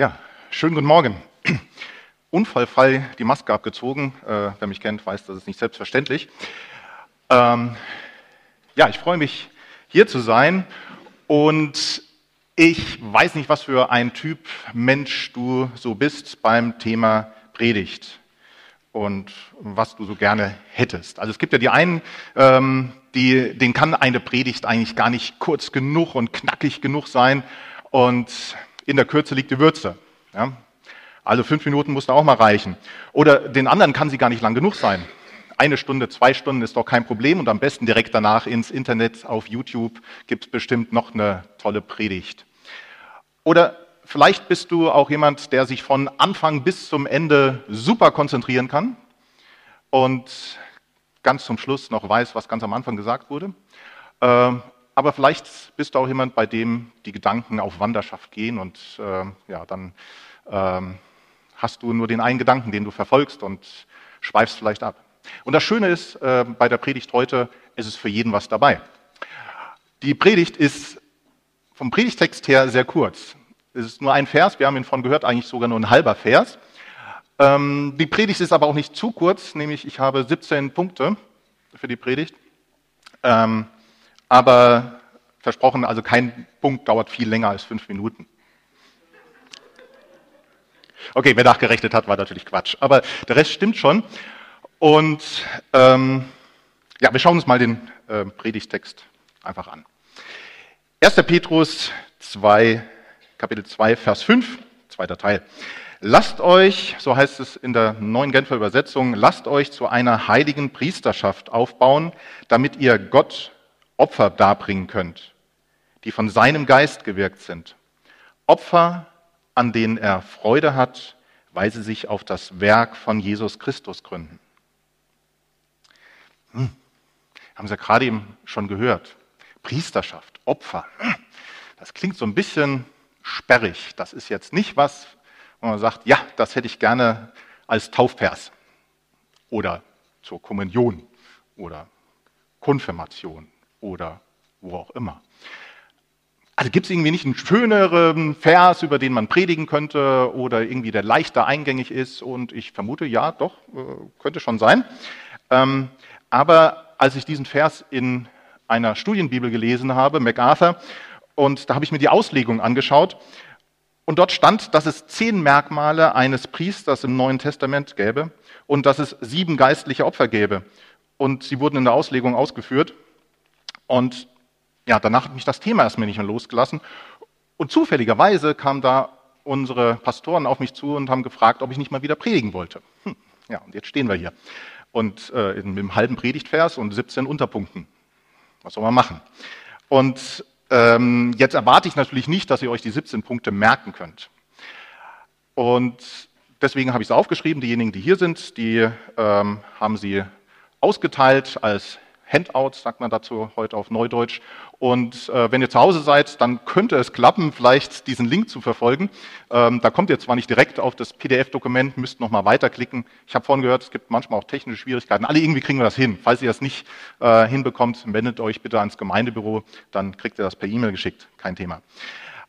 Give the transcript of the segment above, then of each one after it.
Ja, schönen guten Morgen. Unfallfrei die Maske abgezogen. Äh, wer mich kennt, weiß, das ist nicht selbstverständlich. Ähm, ja, ich freue mich, hier zu sein. Und ich weiß nicht, was für ein Typ Mensch du so bist beim Thema Predigt und was du so gerne hättest. Also es gibt ja die einen, ähm, die, denen kann eine Predigt eigentlich gar nicht kurz genug und knackig genug sein. Und in der Kürze liegt die Würze. Ja? Also fünf Minuten muss da auch mal reichen. Oder den anderen kann sie gar nicht lang genug sein. Eine Stunde, zwei Stunden ist doch kein Problem und am besten direkt danach ins Internet, auf YouTube gibt es bestimmt noch eine tolle Predigt. Oder vielleicht bist du auch jemand, der sich von Anfang bis zum Ende super konzentrieren kann und ganz zum Schluss noch weiß, was ganz am Anfang gesagt wurde. Aber vielleicht bist du auch jemand, bei dem die Gedanken auf Wanderschaft gehen und äh, ja, dann ähm, hast du nur den einen Gedanken, den du verfolgst und schweifst vielleicht ab. Und das Schöne ist äh, bei der Predigt heute, es ist für jeden was dabei. Die Predigt ist vom Predigtext her sehr kurz. Es ist nur ein Vers, wir haben ihn von gehört, eigentlich sogar nur ein halber Vers. Ähm, die Predigt ist aber auch nicht zu kurz, nämlich ich habe 17 Punkte für die Predigt. Ähm, aber versprochen, also kein Punkt dauert viel länger als fünf Minuten. Okay, wer nachgerechnet hat, war natürlich Quatsch. Aber der Rest stimmt schon. Und ähm, ja, wir schauen uns mal den äh, Predigtext einfach an. 1. Petrus 2, Kapitel 2, Vers 5, zweiter Teil. Lasst euch, so heißt es in der neuen Genfer Übersetzung, lasst euch zu einer heiligen Priesterschaft aufbauen, damit ihr Gott Opfer darbringen könnt, die von seinem Geist gewirkt sind. Opfer, an denen er Freude hat, weil sie sich auf das Werk von Jesus Christus gründen. Hm. Haben Sie ja gerade eben schon gehört. Priesterschaft, Opfer. Hm. Das klingt so ein bisschen sperrig. Das ist jetzt nicht was, wo man sagt, ja, das hätte ich gerne als Taufvers oder zur Kommunion oder Konfirmation oder wo auch immer. Also gibt es irgendwie nicht einen schöneren Vers, über den man predigen könnte oder irgendwie der leichter eingängig ist? Und ich vermute, ja, doch, äh, könnte schon sein. Ähm, aber als ich diesen Vers in einer Studienbibel gelesen habe, MacArthur, und da habe ich mir die Auslegung angeschaut, und dort stand, dass es zehn Merkmale eines Priesters im Neuen Testament gäbe und dass es sieben geistliche Opfer gäbe. Und sie wurden in der Auslegung ausgeführt. Und ja, danach hat mich das Thema erstmal nicht mehr losgelassen. Und zufälligerweise kamen da unsere Pastoren auf mich zu und haben gefragt, ob ich nicht mal wieder predigen wollte. Hm, ja, und jetzt stehen wir hier. Und äh, mit einem halben Predigtvers und 17 Unterpunkten. Was soll man machen? Und ähm, jetzt erwarte ich natürlich nicht, dass ihr euch die 17 Punkte merken könnt. Und deswegen habe ich es aufgeschrieben. Diejenigen, die hier sind, die ähm, haben sie ausgeteilt als Handouts, sagt man dazu heute auf Neudeutsch. Und äh, wenn ihr zu Hause seid, dann könnte es klappen, vielleicht diesen Link zu verfolgen. Ähm, da kommt ihr zwar nicht direkt auf das PDF-Dokument, müsst noch mal weiterklicken. Ich habe vorhin gehört, es gibt manchmal auch technische Schwierigkeiten. Alle irgendwie kriegen wir das hin. Falls ihr das nicht äh, hinbekommt, wendet euch bitte ans Gemeindebüro, dann kriegt ihr das per E-Mail geschickt. Kein Thema.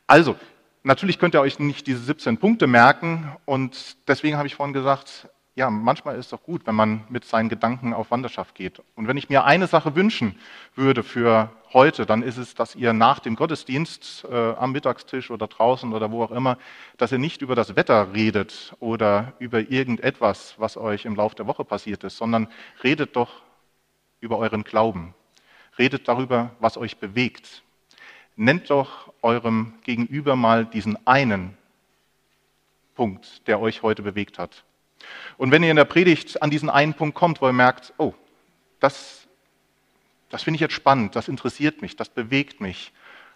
Also, natürlich könnt ihr euch nicht diese 17 Punkte merken und deswegen habe ich vorhin gesagt, ja, manchmal ist es doch gut, wenn man mit seinen Gedanken auf Wanderschaft geht. Und wenn ich mir eine Sache wünschen würde für heute, dann ist es, dass ihr nach dem Gottesdienst äh, am Mittagstisch oder draußen oder wo auch immer, dass ihr nicht über das Wetter redet oder über irgendetwas, was euch im Laufe der Woche passiert ist, sondern redet doch über euren Glauben. Redet darüber, was euch bewegt. Nennt doch eurem Gegenüber mal diesen einen Punkt, der euch heute bewegt hat. Und wenn ihr in der Predigt an diesen einen Punkt kommt, wo ihr merkt, oh, das, das finde ich jetzt spannend, das interessiert mich, das bewegt mich,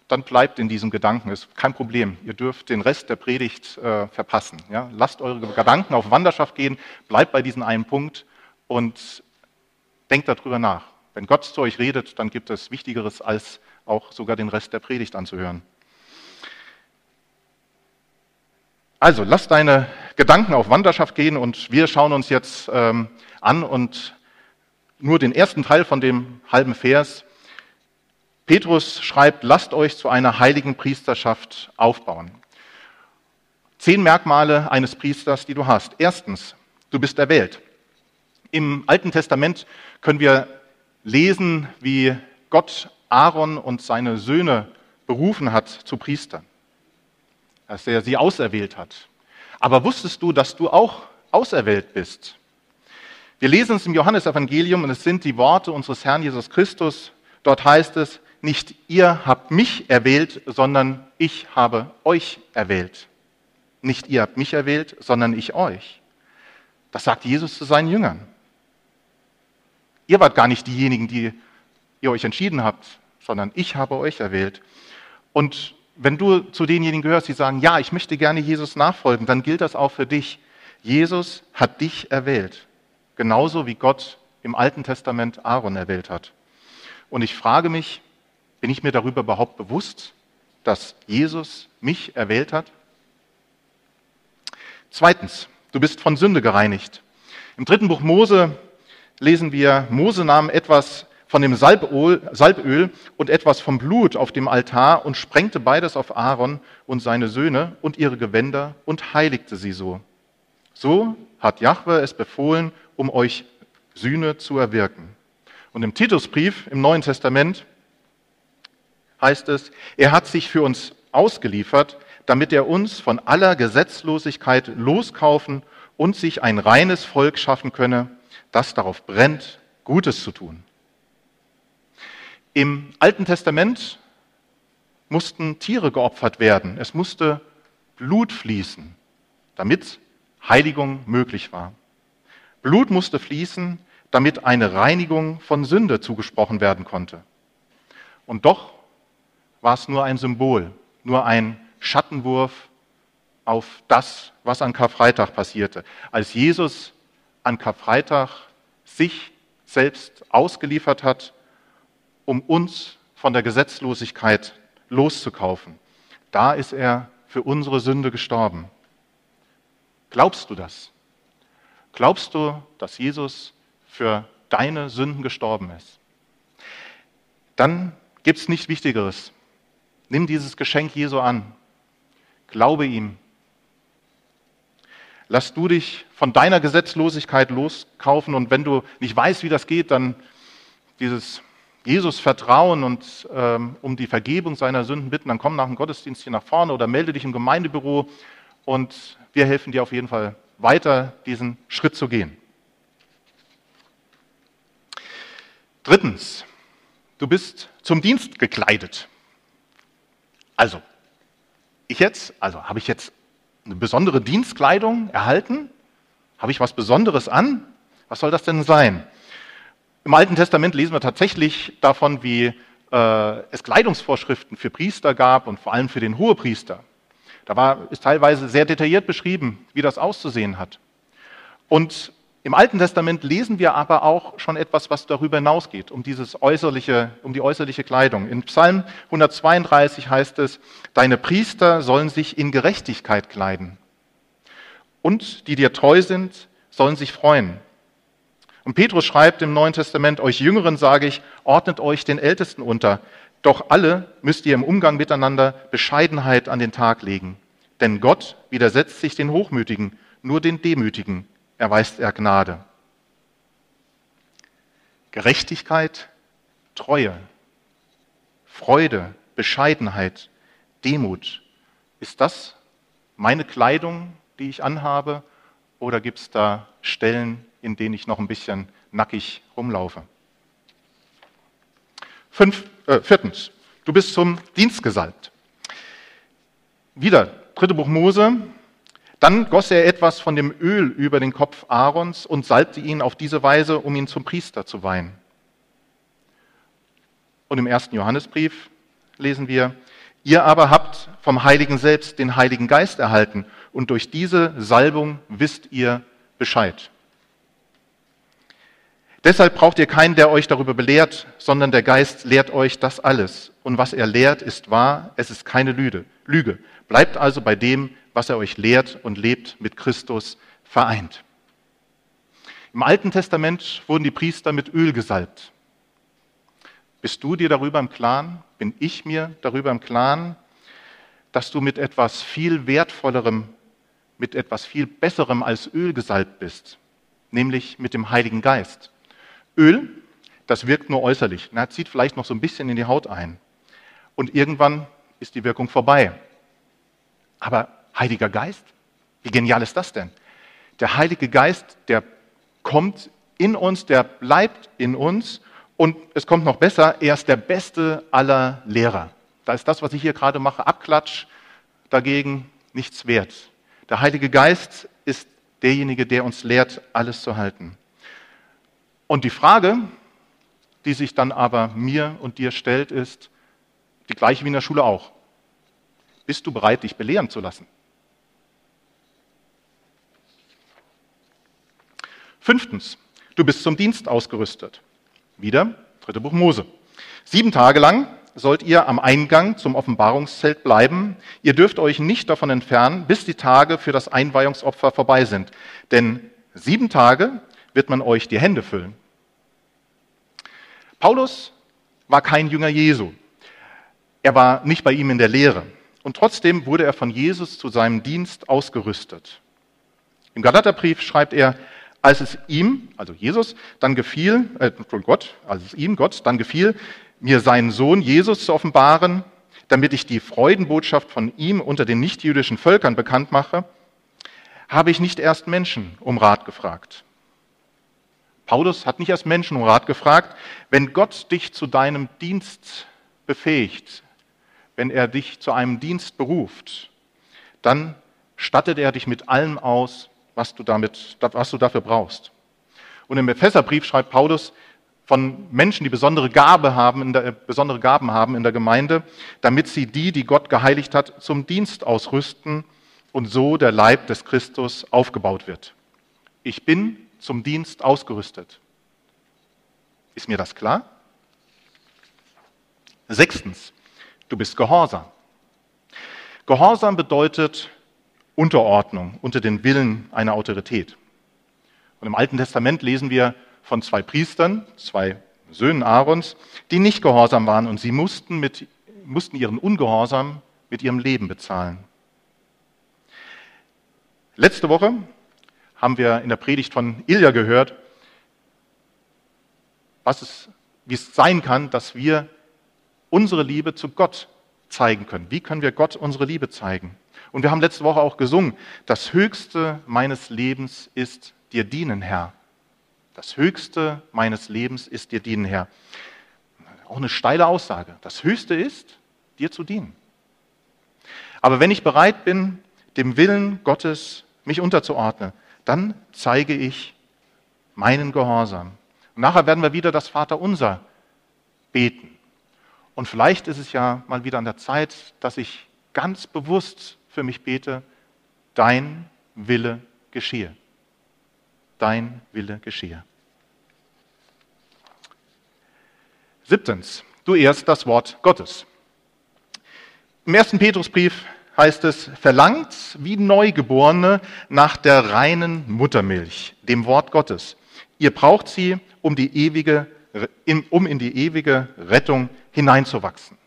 dann bleibt in diesem Gedanken, ist kein Problem. Ihr dürft den Rest der Predigt äh, verpassen. Ja? Lasst eure Gedanken auf Wanderschaft gehen, bleibt bei diesem einen Punkt und denkt darüber nach. Wenn Gott zu euch redet, dann gibt es Wichtigeres, als auch sogar den Rest der Predigt anzuhören. Also, lass deine Gedanken auf Wanderschaft gehen und wir schauen uns jetzt ähm, an und nur den ersten Teil von dem halben Vers. Petrus schreibt, lasst euch zu einer heiligen Priesterschaft aufbauen. Zehn Merkmale eines Priesters, die du hast. Erstens, du bist erwählt. Im Alten Testament können wir lesen, wie Gott Aaron und seine Söhne berufen hat zu Priestern, dass er sie auserwählt hat. Aber wusstest du, dass du auch auserwählt bist? Wir lesen es im Johannesevangelium und es sind die Worte unseres Herrn Jesus Christus. Dort heißt es, nicht ihr habt mich erwählt, sondern ich habe euch erwählt. Nicht ihr habt mich erwählt, sondern ich euch. Das sagt Jesus zu seinen Jüngern. Ihr wart gar nicht diejenigen, die ihr euch entschieden habt, sondern ich habe euch erwählt. Und wenn du zu denjenigen gehörst, die sagen, ja, ich möchte gerne Jesus nachfolgen, dann gilt das auch für dich. Jesus hat dich erwählt, genauso wie Gott im Alten Testament Aaron erwählt hat. Und ich frage mich, bin ich mir darüber überhaupt bewusst, dass Jesus mich erwählt hat? Zweitens, du bist von Sünde gereinigt. Im dritten Buch Mose lesen wir, Mose nahm etwas von dem Salböl, Salböl und etwas vom Blut auf dem Altar und sprengte beides auf Aaron und seine Söhne und ihre Gewänder und heiligte sie so. So hat Jahwe es befohlen, um euch Sühne zu erwirken. Und im Titusbrief im Neuen Testament heißt es, er hat sich für uns ausgeliefert, damit er uns von aller Gesetzlosigkeit loskaufen und sich ein reines Volk schaffen könne, das darauf brennt, Gutes zu tun. Im Alten Testament mussten Tiere geopfert werden. Es musste Blut fließen, damit Heiligung möglich war. Blut musste fließen, damit eine Reinigung von Sünde zugesprochen werden konnte. Und doch war es nur ein Symbol, nur ein Schattenwurf auf das, was an Karfreitag passierte. Als Jesus an Karfreitag sich selbst ausgeliefert hat um uns von der Gesetzlosigkeit loszukaufen. Da ist er für unsere Sünde gestorben. Glaubst du das? Glaubst du, dass Jesus für deine Sünden gestorben ist? Dann gibt es nichts Wichtigeres. Nimm dieses Geschenk Jesu an. Glaube ihm. Lass du dich von deiner Gesetzlosigkeit loskaufen und wenn du nicht weißt, wie das geht, dann dieses Jesus vertrauen und ähm, um die Vergebung seiner Sünden bitten, dann komm nach dem Gottesdienst hier nach vorne oder melde dich im Gemeindebüro und wir helfen dir auf jeden Fall weiter, diesen Schritt zu gehen. Drittens, du bist zum Dienst gekleidet. Also, ich jetzt, also habe ich jetzt eine besondere Dienstkleidung erhalten? Habe ich was Besonderes an? Was soll das denn sein? Im Alten Testament lesen wir tatsächlich davon, wie äh, es Kleidungsvorschriften für Priester gab und vor allem für den Hohepriester. Da war, ist teilweise sehr detailliert beschrieben, wie das auszusehen hat. Und im Alten Testament lesen wir aber auch schon etwas, was darüber hinausgeht, um, dieses äußerliche, um die äußerliche Kleidung. In Psalm 132 heißt es, deine Priester sollen sich in Gerechtigkeit kleiden. Und die dir treu sind, sollen sich freuen. Und Petrus schreibt im Neuen Testament, euch Jüngeren sage ich, ordnet euch den Ältesten unter. Doch alle müsst ihr im Umgang miteinander Bescheidenheit an den Tag legen. Denn Gott widersetzt sich den Hochmütigen, nur den Demütigen erweist er Gnade. Gerechtigkeit, Treue, Freude, Bescheidenheit, Demut. Ist das meine Kleidung, die ich anhabe? Oder gibt es da Stellen, in denen ich noch ein bisschen nackig rumlaufe. Fünf, äh, viertens, du bist zum Dienst gesalbt. Wieder, dritte Buch Mose. Dann goss er etwas von dem Öl über den Kopf Aarons und salbte ihn auf diese Weise, um ihn zum Priester zu weihen. Und im ersten Johannesbrief lesen wir, ihr aber habt vom Heiligen selbst den Heiligen Geist erhalten und durch diese Salbung wisst ihr Bescheid. Deshalb braucht ihr keinen, der euch darüber belehrt, sondern der Geist lehrt euch das alles. Und was er lehrt, ist wahr, es ist keine Lüge. Lüge. Bleibt also bei dem, was er euch lehrt und lebt mit Christus vereint. Im Alten Testament wurden die Priester mit Öl gesalbt. Bist du dir darüber im Klaren? Bin ich mir darüber im Klaren, dass du mit etwas viel Wertvollerem mit etwas viel Besserem als Öl gesalbt bist, nämlich mit dem Heiligen Geist. Öl, das wirkt nur äußerlich, na, zieht vielleicht noch so ein bisschen in die Haut ein. Und irgendwann ist die Wirkung vorbei. Aber Heiliger Geist, wie genial ist das denn? Der Heilige Geist, der kommt in uns, der bleibt in uns und es kommt noch besser, er ist der beste aller Lehrer. Da ist das, was ich hier gerade mache, Abklatsch dagegen nichts wert. Der Heilige Geist ist derjenige, der uns lehrt, alles zu halten. Und die Frage, die sich dann aber mir und dir stellt, ist die gleiche wie in der Schule auch. Bist du bereit, dich belehren zu lassen? Fünftens, du bist zum Dienst ausgerüstet. Wieder, dritte Buch Mose. Sieben Tage lang sollt ihr am Eingang zum Offenbarungszelt bleiben. Ihr dürft euch nicht davon entfernen, bis die Tage für das Einweihungsopfer vorbei sind. Denn sieben Tage wird man euch die Hände füllen. Paulus war kein Jünger Jesu. Er war nicht bei ihm in der Lehre. Und trotzdem wurde er von Jesus zu seinem Dienst ausgerüstet. Im Galaterbrief schreibt er, als es ihm, also Jesus, dann gefiel, äh, Gott, als es ihm, Gott, dann gefiel, mir seinen Sohn Jesus zu offenbaren, damit ich die Freudenbotschaft von ihm unter den nichtjüdischen Völkern bekannt mache, habe ich nicht erst Menschen um Rat gefragt. Paulus hat nicht erst Menschen um Rat gefragt. Wenn Gott dich zu deinem Dienst befähigt, wenn er dich zu einem Dienst beruft, dann stattet er dich mit allem aus, was du, damit, was du dafür brauchst. Und im Epheserbrief schreibt Paulus, von Menschen, die besondere, Gabe haben in der, besondere Gaben haben in der Gemeinde, damit sie die, die Gott geheiligt hat, zum Dienst ausrüsten und so der Leib des Christus aufgebaut wird. Ich bin zum Dienst ausgerüstet. Ist mir das klar? Sechstens, du bist gehorsam. Gehorsam bedeutet Unterordnung unter den Willen einer Autorität. Und im Alten Testament lesen wir von zwei Priestern, zwei Söhnen Aarons, die nicht gehorsam waren und sie mussten, mit, mussten ihren Ungehorsam mit ihrem Leben bezahlen. Letzte Woche haben wir in der Predigt von Ilja gehört, was es, wie es sein kann, dass wir unsere Liebe zu Gott zeigen können. Wie können wir Gott unsere Liebe zeigen? Und wir haben letzte Woche auch gesungen, das Höchste meines Lebens ist dir dienen, Herr. Das Höchste meines Lebens ist dir dienen, Herr. Auch eine steile Aussage. Das Höchste ist, dir zu dienen. Aber wenn ich bereit bin, dem Willen Gottes mich unterzuordnen, dann zeige ich meinen Gehorsam. Und nachher werden wir wieder das Vaterunser beten. Und vielleicht ist es ja mal wieder an der Zeit, dass ich ganz bewusst für mich bete, dein Wille geschehe dein Wille geschehe. Siebtens, du ehrst das Wort Gottes. Im ersten Petrusbrief heißt es, verlangt wie Neugeborene nach der reinen Muttermilch, dem Wort Gottes. Ihr braucht sie, um, die ewige, um in die ewige Rettung hineinzuwachsen.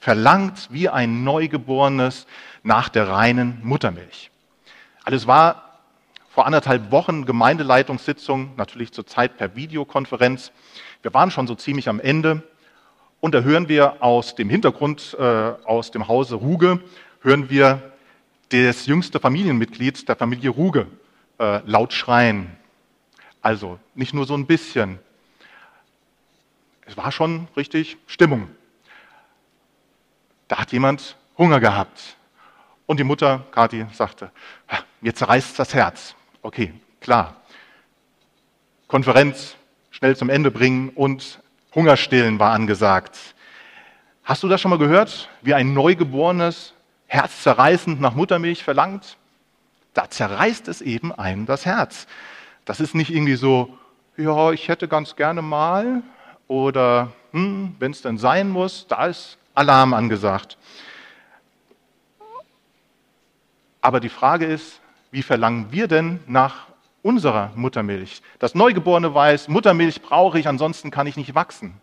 Verlangt wie ein Neugeborenes nach der reinen Muttermilch. Alles war vor anderthalb Wochen Gemeindeleitungssitzung, natürlich zurzeit per Videokonferenz. Wir waren schon so ziemlich am Ende und da hören wir aus dem Hintergrund, äh, aus dem Hause Ruge, hören wir das jüngste Familienmitglied der Familie Ruge äh, laut schreien. Also nicht nur so ein bisschen. Es war schon richtig Stimmung. Da hat jemand Hunger gehabt. Und die Mutter, Kathi, sagte, mir zerreißt das Herz. Okay, klar. Konferenz schnell zum Ende bringen und Hungerstillen war angesagt. Hast du das schon mal gehört, wie ein Neugeborenes herzzerreißend nach Muttermilch verlangt? Da zerreißt es eben einem das Herz. Das ist nicht irgendwie so, ja, ich hätte ganz gerne mal oder hm, wenn es denn sein muss, da ist Alarm angesagt. Aber die Frage ist, wie verlangen wir denn nach unserer Muttermilch? Das Neugeborene weiß, Muttermilch brauche ich, ansonsten kann ich nicht wachsen.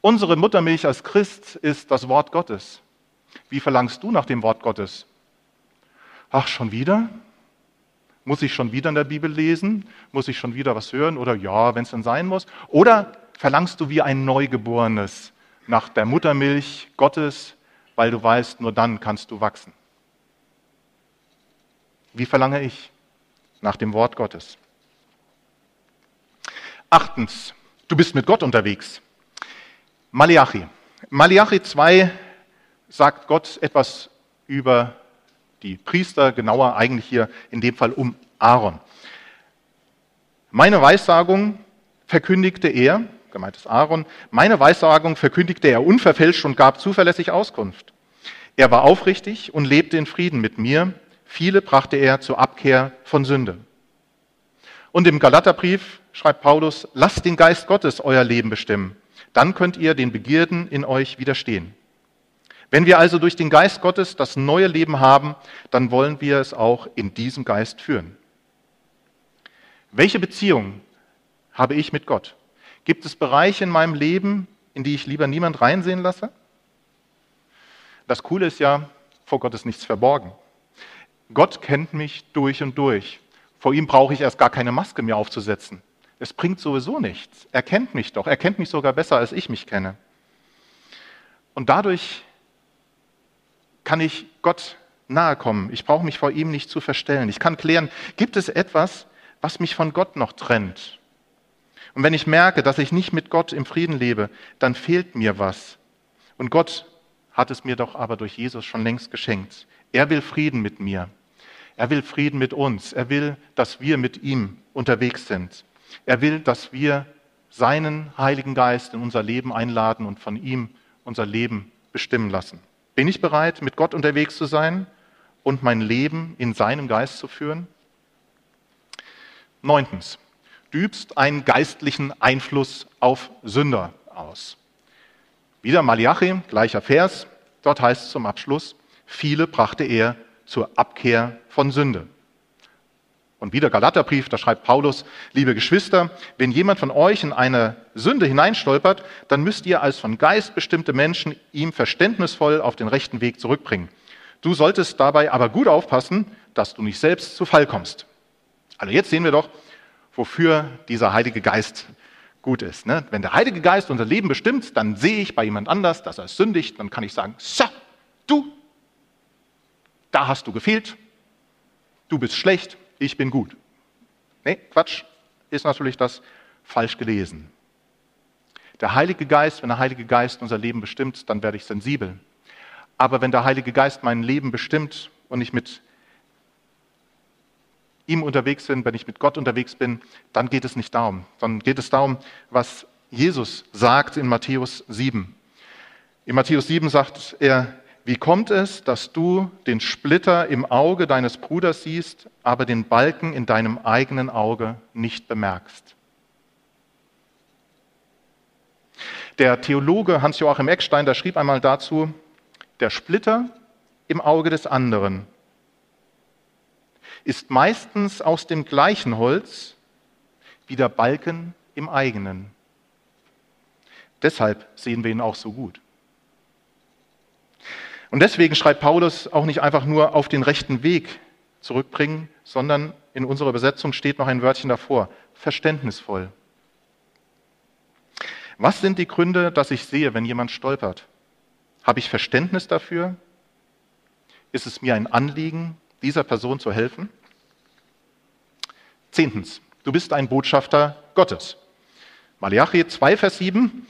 Unsere Muttermilch als Christ ist das Wort Gottes. Wie verlangst du nach dem Wort Gottes? Ach, schon wieder? Muss ich schon wieder in der Bibel lesen? Muss ich schon wieder was hören? Oder ja, wenn es dann sein muss? Oder verlangst du wie ein Neugeborenes nach der Muttermilch Gottes, weil du weißt, nur dann kannst du wachsen? Wie verlange ich? Nach dem Wort Gottes. Achtens, du bist mit Gott unterwegs. Malachi. Malachi 2 sagt Gott etwas über die Priester, genauer eigentlich hier in dem Fall um Aaron. Meine Weissagung verkündigte er, gemeint ist Aaron, meine Weissagung verkündigte er unverfälscht und gab zuverlässig Auskunft. Er war aufrichtig und lebte in Frieden mit mir. Viele brachte er zur Abkehr von Sünde. Und im Galaterbrief schreibt Paulus, lasst den Geist Gottes euer Leben bestimmen. Dann könnt ihr den Begierden in euch widerstehen. Wenn wir also durch den Geist Gottes das neue Leben haben, dann wollen wir es auch in diesem Geist führen. Welche Beziehung habe ich mit Gott? Gibt es Bereiche in meinem Leben, in die ich lieber niemand reinsehen lasse? Das Coole ist ja, vor Gott ist nichts verborgen. Gott kennt mich durch und durch. Vor ihm brauche ich erst gar keine Maske mehr aufzusetzen. Es bringt sowieso nichts. Er kennt mich doch. Er kennt mich sogar besser, als ich mich kenne. Und dadurch kann ich Gott nahe kommen. Ich brauche mich vor ihm nicht zu verstellen. Ich kann klären, gibt es etwas, was mich von Gott noch trennt? Und wenn ich merke, dass ich nicht mit Gott im Frieden lebe, dann fehlt mir was. Und Gott hat es mir doch aber durch Jesus schon längst geschenkt. Er will Frieden mit mir. Er will Frieden mit uns. Er will, dass wir mit ihm unterwegs sind. Er will, dass wir seinen Heiligen Geist in unser Leben einladen und von ihm unser Leben bestimmen lassen. Bin ich bereit, mit Gott unterwegs zu sein und mein Leben in seinem Geist zu führen? Neuntens, du übst einen geistlichen Einfluss auf Sünder aus. Wieder Malachi, gleicher Vers. Dort heißt es zum Abschluss, viele brachte er zur Abkehr von Sünde. Und wieder Galaterbrief, da schreibt Paulus, liebe Geschwister, wenn jemand von euch in eine Sünde hineinstolpert, dann müsst ihr als von Geist bestimmte Menschen ihm verständnisvoll auf den rechten Weg zurückbringen. Du solltest dabei aber gut aufpassen, dass du nicht selbst zu Fall kommst. Also jetzt sehen wir doch, wofür dieser Heilige Geist gut ist. Ne? Wenn der Heilige Geist unser Leben bestimmt, dann sehe ich bei jemand anders, dass er sündigt, dann kann ich sagen, so, du, da hast du gefehlt, du bist schlecht, ich bin gut. Nee, Quatsch, ist natürlich das falsch gelesen. Der Heilige Geist, wenn der Heilige Geist unser Leben bestimmt, dann werde ich sensibel. Aber wenn der Heilige Geist mein Leben bestimmt und ich mit ihm unterwegs bin, wenn ich mit Gott unterwegs bin, dann geht es nicht darum. Dann geht es darum, was Jesus sagt in Matthäus 7. In Matthäus 7 sagt er, wie kommt es, dass du den Splitter im Auge deines Bruders siehst, aber den Balken in deinem eigenen Auge nicht bemerkst? Der Theologe Hans-Joachim Eckstein, der schrieb einmal dazu, der Splitter im Auge des anderen ist meistens aus dem gleichen Holz wie der Balken im eigenen. Deshalb sehen wir ihn auch so gut. Und deswegen schreibt Paulus auch nicht einfach nur auf den rechten Weg zurückbringen, sondern in unserer Übersetzung steht noch ein Wörtchen davor, verständnisvoll. Was sind die Gründe, dass ich sehe, wenn jemand stolpert? Habe ich Verständnis dafür? Ist es mir ein Anliegen, dieser Person zu helfen? Zehntens, du bist ein Botschafter Gottes. Malachi 2, Vers 7,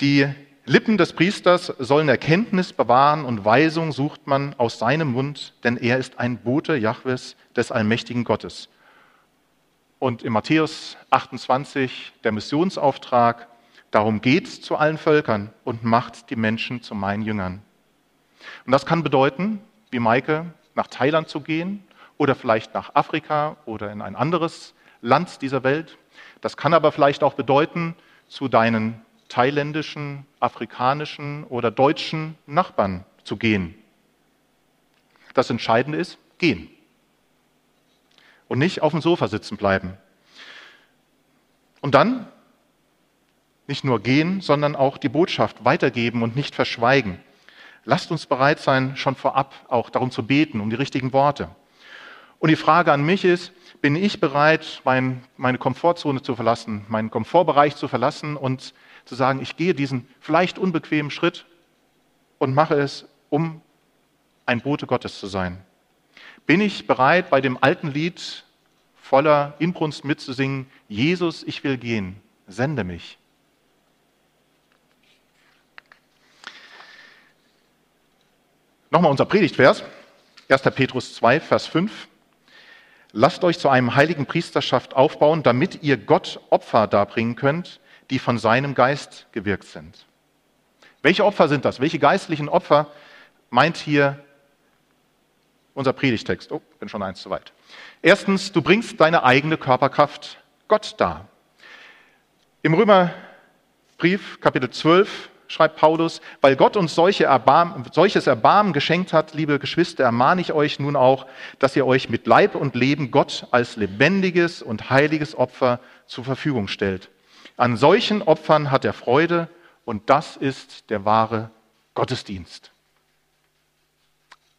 die Lippen des Priesters sollen Erkenntnis bewahren und Weisung sucht man aus seinem Mund, denn er ist ein Bote Jahwes des allmächtigen Gottes. Und in Matthäus 28 der Missionsauftrag, darum geht zu allen Völkern und macht die Menschen zu meinen Jüngern. Und das kann bedeuten, wie Maike, nach Thailand zu gehen oder vielleicht nach Afrika oder in ein anderes Land dieser Welt. Das kann aber vielleicht auch bedeuten, zu deinen thailändischen, afrikanischen oder deutschen Nachbarn zu gehen. Das Entscheidende ist, gehen. Und nicht auf dem Sofa sitzen bleiben. Und dann nicht nur gehen, sondern auch die Botschaft weitergeben und nicht verschweigen. Lasst uns bereit sein, schon vorab auch darum zu beten, um die richtigen Worte. Und die Frage an mich ist, bin ich bereit, mein, meine Komfortzone zu verlassen, meinen Komfortbereich zu verlassen und zu sagen, ich gehe diesen vielleicht unbequemen Schritt und mache es, um ein Bote Gottes zu sein? Bin ich bereit, bei dem alten Lied voller Inbrunst mitzusingen, Jesus, ich will gehen, sende mich? Nochmal unser Predigtvers, 1. Petrus 2, Vers 5. Lasst euch zu einem heiligen Priesterschaft aufbauen, damit ihr Gott Opfer darbringen könnt, die von seinem Geist gewirkt sind. Welche Opfer sind das? Welche geistlichen Opfer meint hier unser Predigtext? Oh, bin schon eins zu weit. Erstens, du bringst deine eigene Körperkraft Gott dar. Im Römerbrief, Kapitel 12, schreibt Paulus, weil Gott uns solche Erbarm, solches Erbarmen geschenkt hat, liebe Geschwister, ermahne ich euch nun auch, dass ihr euch mit Leib und Leben Gott als lebendiges und heiliges Opfer zur Verfügung stellt. An solchen Opfern hat er Freude und das ist der wahre Gottesdienst.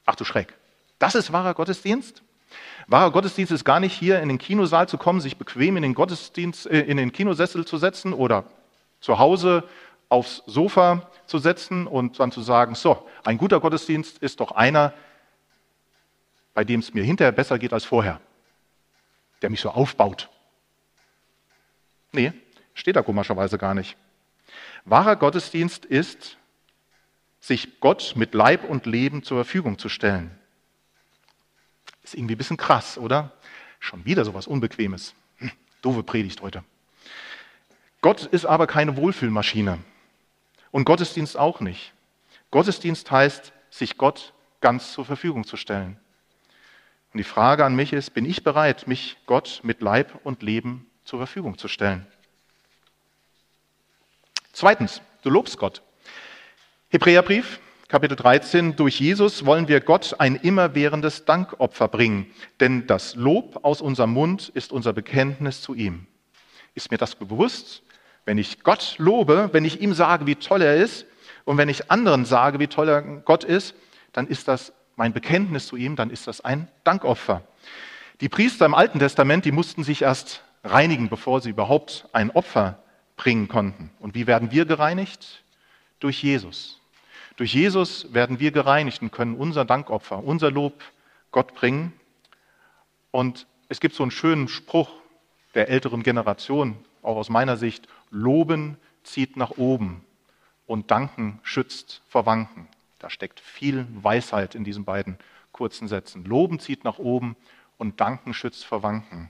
Ach du Schreck, das ist wahrer Gottesdienst? Wahrer Gottesdienst ist gar nicht hier in den Kinosaal zu kommen, sich bequem in den Gottesdienst, äh, in den Kinosessel zu setzen oder zu Hause aufs Sofa zu setzen und dann zu sagen, so, ein guter Gottesdienst ist doch einer, bei dem es mir hinterher besser geht als vorher, der mich so aufbaut. Nee, steht da komischerweise gar nicht. Wahrer Gottesdienst ist, sich Gott mit Leib und Leben zur Verfügung zu stellen. Ist irgendwie ein bisschen krass, oder? Schon wieder sowas Unbequemes. Hm, doofe Predigt heute. Gott ist aber keine Wohlfühlmaschine. Und Gottesdienst auch nicht. Gottesdienst heißt, sich Gott ganz zur Verfügung zu stellen. Und die Frage an mich ist, bin ich bereit, mich Gott mit Leib und Leben zur Verfügung zu stellen? Zweitens, du lobst Gott. Hebräerbrief, Kapitel 13, durch Jesus wollen wir Gott ein immerwährendes Dankopfer bringen, denn das Lob aus unserem Mund ist unser Bekenntnis zu ihm. Ist mir das bewusst? Wenn ich Gott lobe, wenn ich ihm sage, wie toll er ist, und wenn ich anderen sage, wie toll er Gott ist, dann ist das mein Bekenntnis zu ihm, dann ist das ein Dankopfer. Die Priester im Alten Testament, die mussten sich erst reinigen, bevor sie überhaupt ein Opfer bringen konnten. Und wie werden wir gereinigt? Durch Jesus. Durch Jesus werden wir gereinigt und können unser Dankopfer, unser Lob Gott bringen. Und es gibt so einen schönen Spruch der älteren Generation, auch aus meiner Sicht, Loben zieht nach oben und Danken schützt vor Wanken. Da steckt viel Weisheit in diesen beiden kurzen Sätzen. Loben zieht nach oben und Danken schützt vor Wanken.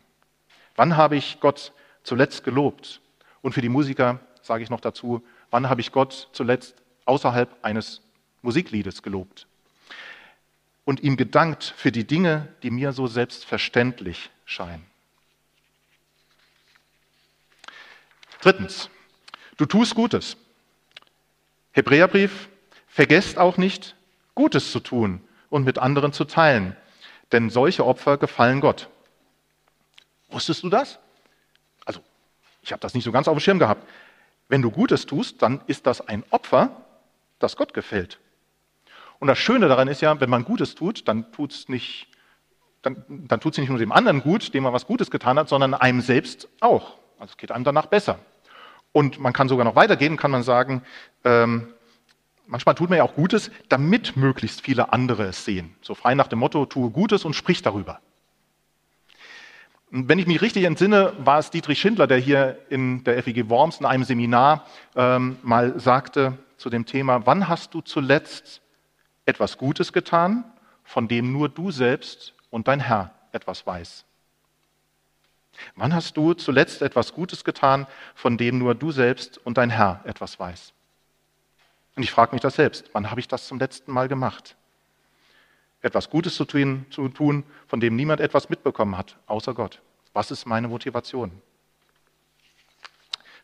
Wann habe ich Gott zuletzt gelobt? Und für die Musiker sage ich noch dazu, wann habe ich Gott zuletzt außerhalb eines Musikliedes gelobt? Und ihm gedankt für die Dinge, die mir so selbstverständlich scheinen. Drittens, du tust Gutes. Hebräerbrief, vergesst auch nicht, Gutes zu tun und mit anderen zu teilen, denn solche Opfer gefallen Gott. Wusstest du das? Also, ich habe das nicht so ganz auf dem Schirm gehabt. Wenn du Gutes tust, dann ist das ein Opfer, das Gott gefällt. Und das Schöne daran ist ja, wenn man Gutes tut, dann tut es nicht, dann, dann tut es nicht nur dem anderen gut, dem man was Gutes getan hat, sondern einem selbst auch. Also es geht einem danach besser. Und man kann sogar noch weitergehen, kann man sagen, ähm, manchmal tut man ja auch Gutes, damit möglichst viele andere es sehen. So frei nach dem Motto, tue Gutes und sprich darüber. Wenn ich mich richtig entsinne, war es Dietrich Schindler, der hier in der FEG Worms in einem Seminar ähm, mal sagte zu dem Thema, wann hast du zuletzt etwas Gutes getan, von dem nur du selbst und dein Herr etwas weiß? Wann hast du zuletzt etwas Gutes getan, von dem nur du selbst und dein Herr etwas weiß? Und ich frage mich das selbst. Wann habe ich das zum letzten Mal gemacht? Etwas Gutes zu tun, zu tun, von dem niemand etwas mitbekommen hat, außer Gott. Was ist meine Motivation?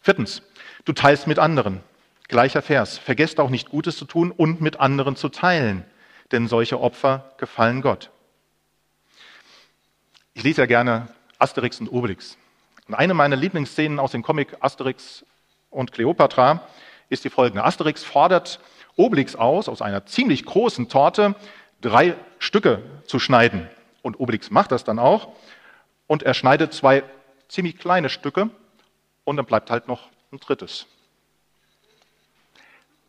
Viertens, du teilst mit anderen. Gleicher Vers. Vergesst auch nicht Gutes zu tun und mit anderen zu teilen, denn solche Opfer gefallen Gott. Ich lese ja gerne Asterix und Obelix. Und eine meiner Lieblingsszenen aus dem Comic Asterix und Cleopatra ist die folgende. Asterix fordert Obelix aus, aus einer ziemlich großen Torte drei Stücke zu schneiden. Und Obelix macht das dann auch. Und er schneidet zwei ziemlich kleine Stücke und dann bleibt halt noch ein drittes.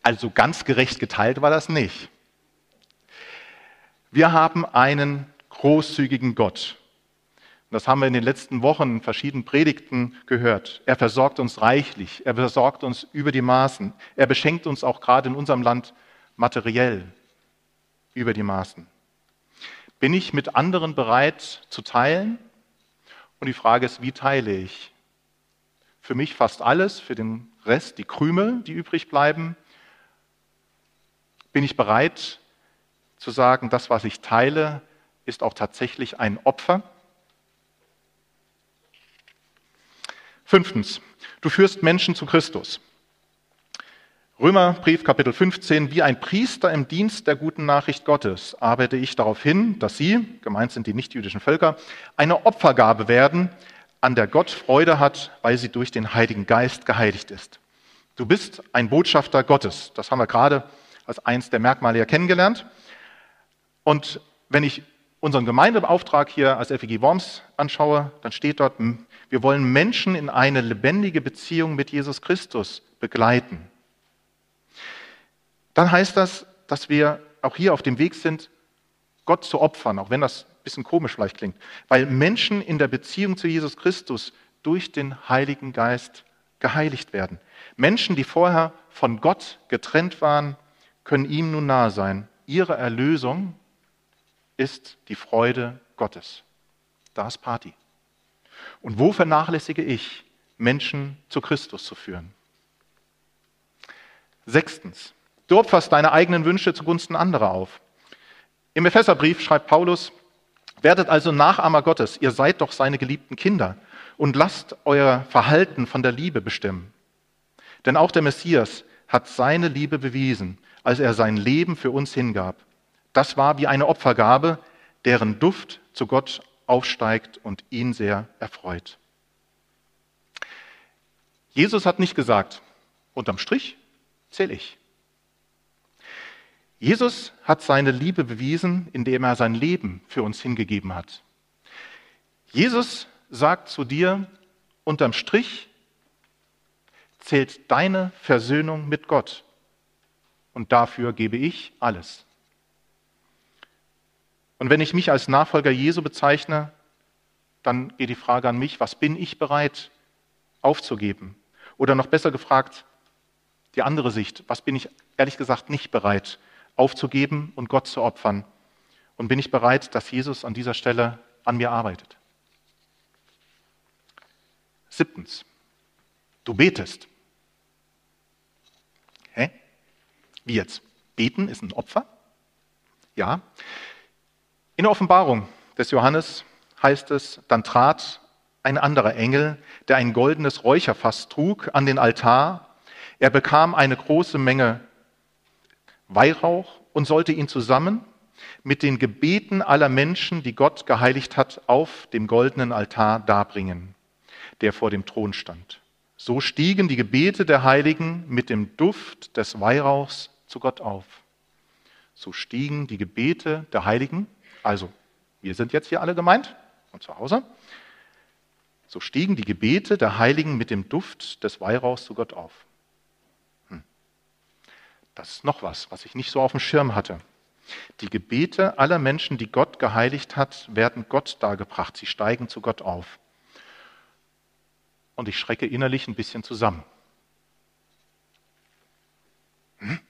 Also ganz gerecht geteilt war das nicht. Wir haben einen großzügigen Gott. Das haben wir in den letzten Wochen in verschiedenen Predigten gehört. Er versorgt uns reichlich, er versorgt uns über die Maßen, er beschenkt uns auch gerade in unserem Land materiell über die Maßen. Bin ich mit anderen bereit zu teilen? Und die Frage ist, wie teile ich? Für mich fast alles, für den Rest die Krümel, die übrig bleiben. Bin ich bereit zu sagen, das, was ich teile, ist auch tatsächlich ein Opfer? Fünftens, du führst Menschen zu Christus. Römerbrief Kapitel 15, wie ein Priester im Dienst der guten Nachricht Gottes arbeite ich darauf hin, dass sie, gemeint sind die nichtjüdischen Völker, eine Opfergabe werden, an der Gott Freude hat, weil sie durch den Heiligen Geist geheiligt ist. Du bist ein Botschafter Gottes. Das haben wir gerade als eins der Merkmale ja kennengelernt. Und wenn ich unseren Gemeindeauftrag hier als FEG Worms anschaue, dann steht dort, wir wollen Menschen in eine lebendige Beziehung mit Jesus Christus begleiten dann heißt das, dass wir auch hier auf dem Weg sind, Gott zu opfern, auch wenn das ein bisschen komisch vielleicht klingt, weil Menschen in der Beziehung zu Jesus Christus durch den Heiligen Geist geheiligt werden. Menschen, die vorher von Gott getrennt waren, können ihm nun nahe sein. Ihre Erlösung ist die Freude Gottes. Da ist Party. Und wo vernachlässige ich, Menschen zu Christus zu führen? Sechstens, Du opferst deine eigenen Wünsche zugunsten anderer auf. Im Epheserbrief schreibt Paulus, werdet also Nachahmer Gottes, ihr seid doch seine geliebten Kinder und lasst euer Verhalten von der Liebe bestimmen. Denn auch der Messias hat seine Liebe bewiesen, als er sein Leben für uns hingab. Das war wie eine Opfergabe, deren Duft zu Gott aufsteigt und ihn sehr erfreut. Jesus hat nicht gesagt, unterm Strich zähle ich. Jesus hat seine Liebe bewiesen, indem er sein Leben für uns hingegeben hat. Jesus sagt zu dir, unterm Strich zählt deine Versöhnung mit Gott. Und dafür gebe ich alles. Und wenn ich mich als Nachfolger Jesu bezeichne, dann geht die Frage an mich, was bin ich bereit aufzugeben? Oder noch besser gefragt, die andere Sicht, was bin ich ehrlich gesagt nicht bereit aufzugeben und Gott zu opfern? Und bin ich bereit, dass Jesus an dieser Stelle an mir arbeitet? Siebtens, du betest. Hä? Wie jetzt? Beten ist ein Opfer? Ja. In der Offenbarung des Johannes heißt es, dann trat ein anderer Engel, der ein goldenes Räucherfass trug, an den Altar. Er bekam eine große Menge Weihrauch und sollte ihn zusammen mit den Gebeten aller Menschen, die Gott geheiligt hat, auf dem goldenen Altar darbringen, der vor dem Thron stand. So stiegen die Gebete der Heiligen mit dem Duft des Weihrauchs zu Gott auf. So stiegen die Gebete der Heiligen, also wir sind jetzt hier alle gemeint und zu Hause, so stiegen die Gebete der Heiligen mit dem Duft des Weihrauchs zu Gott auf. Das ist noch was, was ich nicht so auf dem Schirm hatte. Die Gebete aller Menschen, die Gott geheiligt hat, werden Gott dargebracht. Sie steigen zu Gott auf. Und ich schrecke innerlich ein bisschen zusammen. Hm?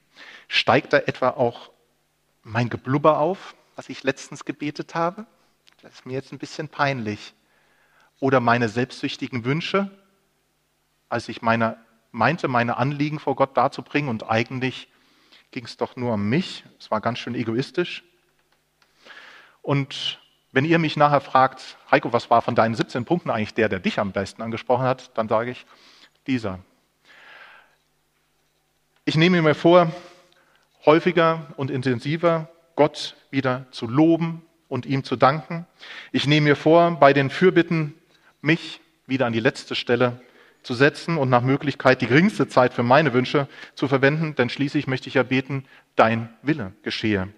Steigt da etwa auch mein Geblubber auf, was ich letztens gebetet habe? Das ist mir jetzt ein bisschen peinlich. Oder meine selbstsüchtigen Wünsche, als ich meine, meinte, meine Anliegen vor Gott darzubringen und eigentlich ging es doch nur um mich. Es war ganz schön egoistisch. Und wenn ihr mich nachher fragt, Heiko, was war von deinen 17 Punkten eigentlich der, der dich am besten angesprochen hat, dann sage ich, dieser. Ich nehme mir vor, häufiger und intensiver Gott wieder zu loben und ihm zu danken. Ich nehme mir vor, bei den Fürbitten mich wieder an die letzte Stelle zu setzen und nach Möglichkeit die geringste Zeit für meine Wünsche zu verwenden, denn schließlich möchte ich ja beten, dein Wille geschehe.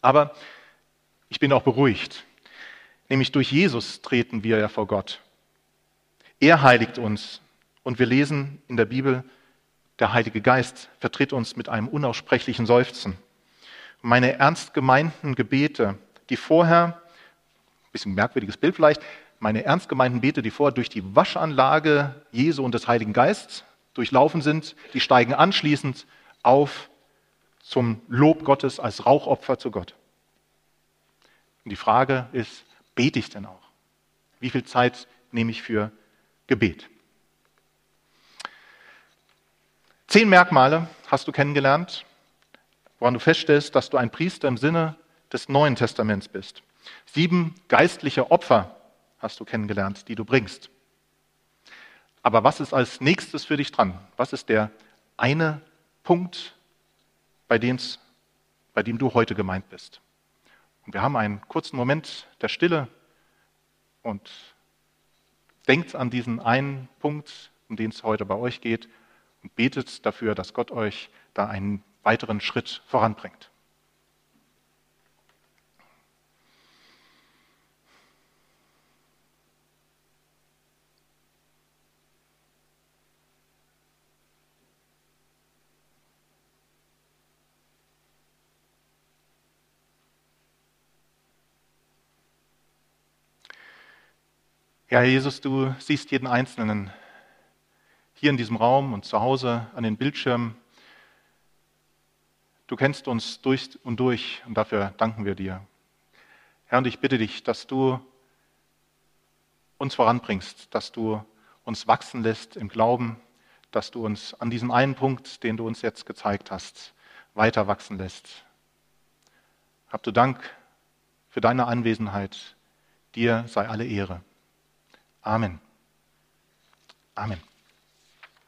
Aber ich bin auch beruhigt, Nämlich durch Jesus treten wir ja vor Gott. Er heiligt uns. Und wir lesen in der Bibel, der Heilige Geist vertritt uns mit einem unaussprechlichen Seufzen. Meine ernst gemeinten Gebete, die vorher, ein bisschen merkwürdiges Bild vielleicht, meine ernst gemeinten Bete, die vorher durch die Waschanlage Jesu und des Heiligen Geistes durchlaufen sind, die steigen anschließend auf zum Lob Gottes als Rauchopfer zu Gott. Und die Frage ist, bete ich denn auch? Wie viel Zeit nehme ich für Gebet? Zehn Merkmale hast du kennengelernt, woran du feststellst, dass du ein Priester im Sinne des Neuen Testaments bist. Sieben geistliche Opfer hast du kennengelernt, die du bringst. Aber was ist als nächstes für dich dran? Was ist der eine Punkt, bei, bei dem du heute gemeint bist? Und wir haben einen kurzen Moment der Stille und denkt an diesen einen Punkt, um den es heute bei euch geht und betet dafür, dass Gott euch da einen weiteren Schritt voranbringt. Ja, Herr Jesus, du siehst jeden Einzelnen hier in diesem Raum und zu Hause an den Bildschirmen. Du kennst uns durch und durch und dafür danken wir dir. Herr, und ich bitte dich, dass du uns voranbringst, dass du uns wachsen lässt im Glauben, dass du uns an diesem einen Punkt, den du uns jetzt gezeigt hast, weiter wachsen lässt. Hab du Dank für deine Anwesenheit. Dir sei alle Ehre. Amen. Amen.